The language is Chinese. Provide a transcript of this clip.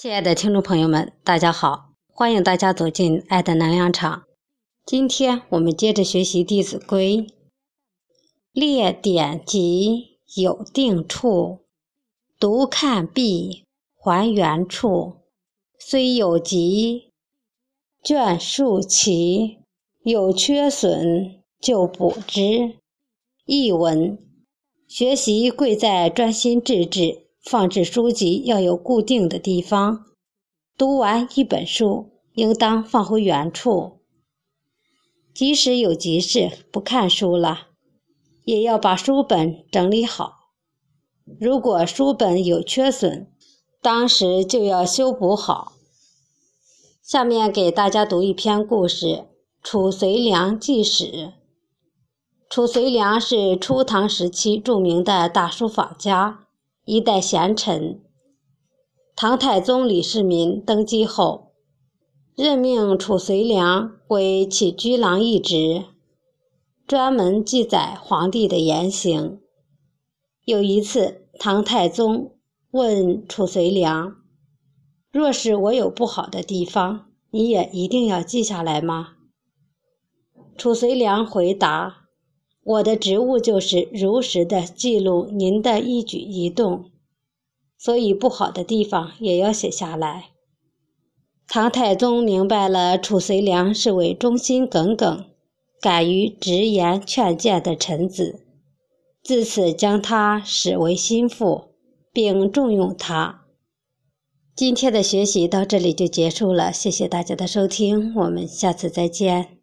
亲爱的听众朋友们，大家好！欢迎大家走进爱的能量场。今天我们接着学习《弟子规》：列典籍有定处，读看毕还原处。虽有急，卷数齐，有缺损就补之。译文：学习贵在专心致志。放置书籍要有固定的地方，读完一本书应当放回原处。即使有急事不看书了，也要把书本整理好。如果书本有缺损，当时就要修补好。下面给大家读一篇故事《褚遂良记史》。褚遂良是初唐时期著名的大书法家。一代贤臣，唐太宗李世民登基后，任命褚遂良为起居郎一职，专门记载皇帝的言行。有一次，唐太宗问褚遂良：“若是我有不好的地方，你也一定要记下来吗？”褚遂良回答。我的职务就是如实的记录您的一举一动，所以不好的地方也要写下来。唐太宗明白了褚遂良是位忠心耿耿、敢于直言劝谏的臣子，自此将他视为心腹，并重用他。今天的学习到这里就结束了，谢谢大家的收听，我们下次再见。